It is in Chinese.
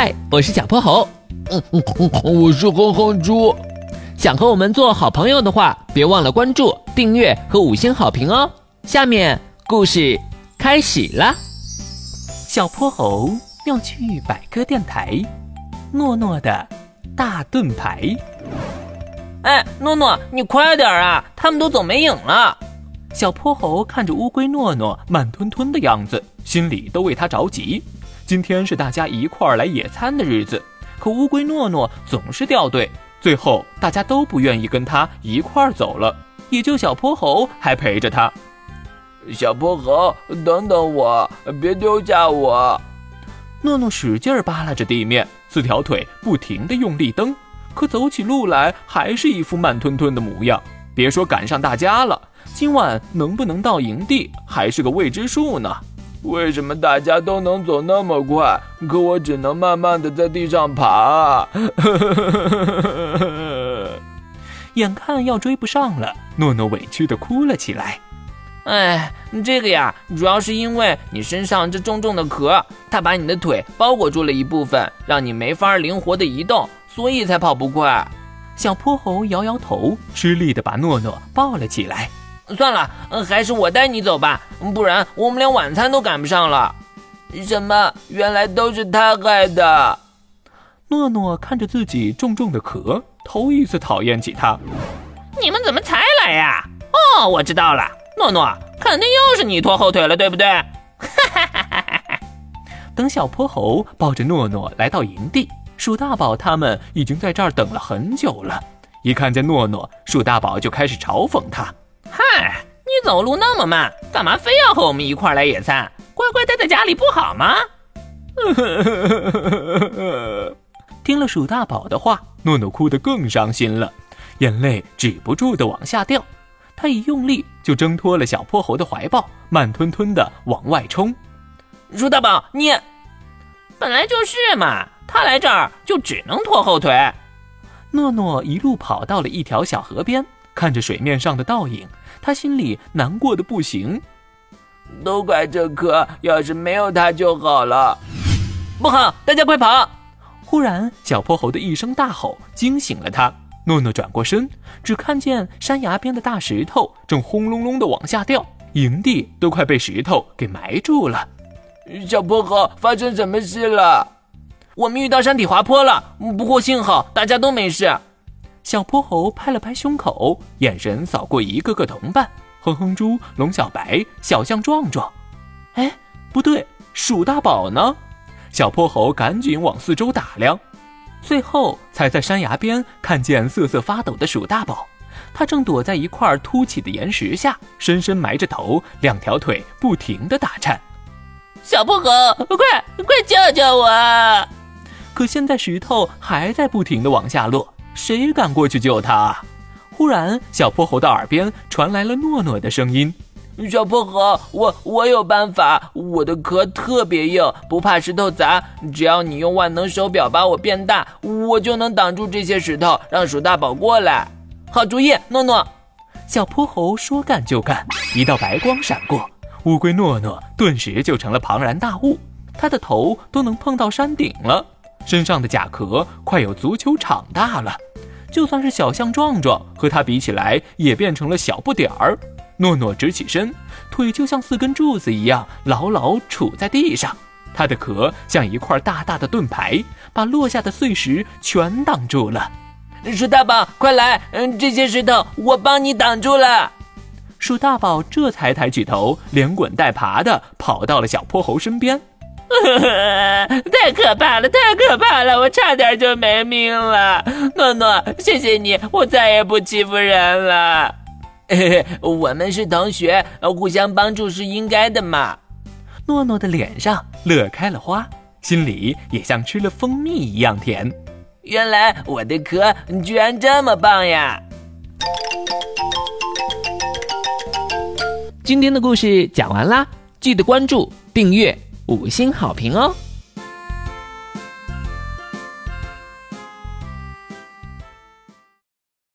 嗨，我是小泼猴。嗯嗯嗯，我是哼哼猪。想和我们做好朋友的话，别忘了关注、订阅和五星好评哦。下面故事开始啦。小泼猴要去百科电台，诺诺的大盾牌。哎，诺诺，你快点啊！他们都走没影了。小泼猴看着乌龟诺诺慢吞吞的样子，心里都为他着急。今天是大家一块儿来野餐的日子，可乌龟诺诺总是掉队，最后大家都不愿意跟他一块儿走了，也就小泼猴还陪着他。小泼猴，等等我，别丢下我！诺诺使劲扒拉着地面，四条腿不停地用力蹬，可走起路来还是一副慢吞吞的模样。别说赶上大家了，今晚能不能到营地还是个未知数呢。为什么大家都能走那么快，可我只能慢慢的在地上爬？眼看要追不上了，诺诺委屈的哭了起来。哎，这个呀，主要是因为你身上这重重的壳，它把你的腿包裹住了一部分，让你没法灵活的移动，所以才跑不快。小泼猴摇摇头，吃力的把诺诺抱了起来。算了，还是我带你走吧，不然我们连晚餐都赶不上了。什么？原来都是他害的！诺诺看着自己重重的壳，头一次讨厌起他。你们怎么才来呀？哦，我知道了，诺诺，肯定又是你拖后腿了，对不对？哈哈哈哈哈等小泼猴抱着诺诺来到营地，鼠大宝他们已经在这儿等了很久了。一看见诺诺，鼠大宝就开始嘲讽他。走路那么慢，干嘛非要和我们一块来野餐？乖乖待在家里不好吗？听了鼠大宝的话，诺诺哭得更伤心了，眼泪止不住的往下掉。他一用力就挣脱了小泼猴的怀抱，慢吞吞的往外冲。鼠大宝，你本来就是嘛，他来这儿就只能拖后腿。诺诺一路跑到了一条小河边。看着水面上的倒影，他心里难过的不行。都怪这颗，要是没有它就好了。不好，大家快跑！忽然，小泼猴的一声大吼惊醒了他。诺诺转过身，只看见山崖边的大石头正轰隆隆的往下掉，营地都快被石头给埋住了。小泼猴，发生什么事了？我们遇到山体滑坡了，不过幸好大家都没事。小泼猴拍了拍胸口，眼神扫过一个个同伴：哼哼猪、龙小白、小象壮壮。哎，不对，鼠大宝呢？小泼猴赶紧往四周打量，最后才在山崖边看见瑟瑟发抖的鼠大宝。他正躲在一块凸起的岩石下，深深埋着头，两条腿不停地打颤。小泼猴，快快救救我！可现在石头还在不停地往下落。谁敢过去救他？忽然，小泼猴的耳边传来了诺诺的声音：“小泼猴，我我有办法，我的壳特别硬，不怕石头砸。只要你用万能手表把我变大，我就能挡住这些石头，让鼠大宝过来。好主意，诺诺！”小泼猴说干就干，一道白光闪过，乌龟诺诺顿时就成了庞然大物，他的头都能碰到山顶了。身上的甲壳快有足球场大了，就算是小象壮壮和他比起来，也变成了小不点儿。诺诺直起身，腿就像四根柱子一样牢牢杵在地上，它的壳像一块大大的盾牌，把落下的碎石全挡住了。鼠大宝，快来！嗯，这些石头我帮你挡住了。鼠大宝这才抬起头，连滚带爬的跑到了小泼猴身边。太可怕了，太可怕了！我差点就没命了。诺诺，谢谢你，我再也不欺负人了。我们是同学，互相帮助是应该的嘛。诺诺的脸上乐开了花，心里也像吃了蜂蜜一样甜。原来我的壳居然这么棒呀！今天的故事讲完啦，记得关注、订阅。五星好评哦！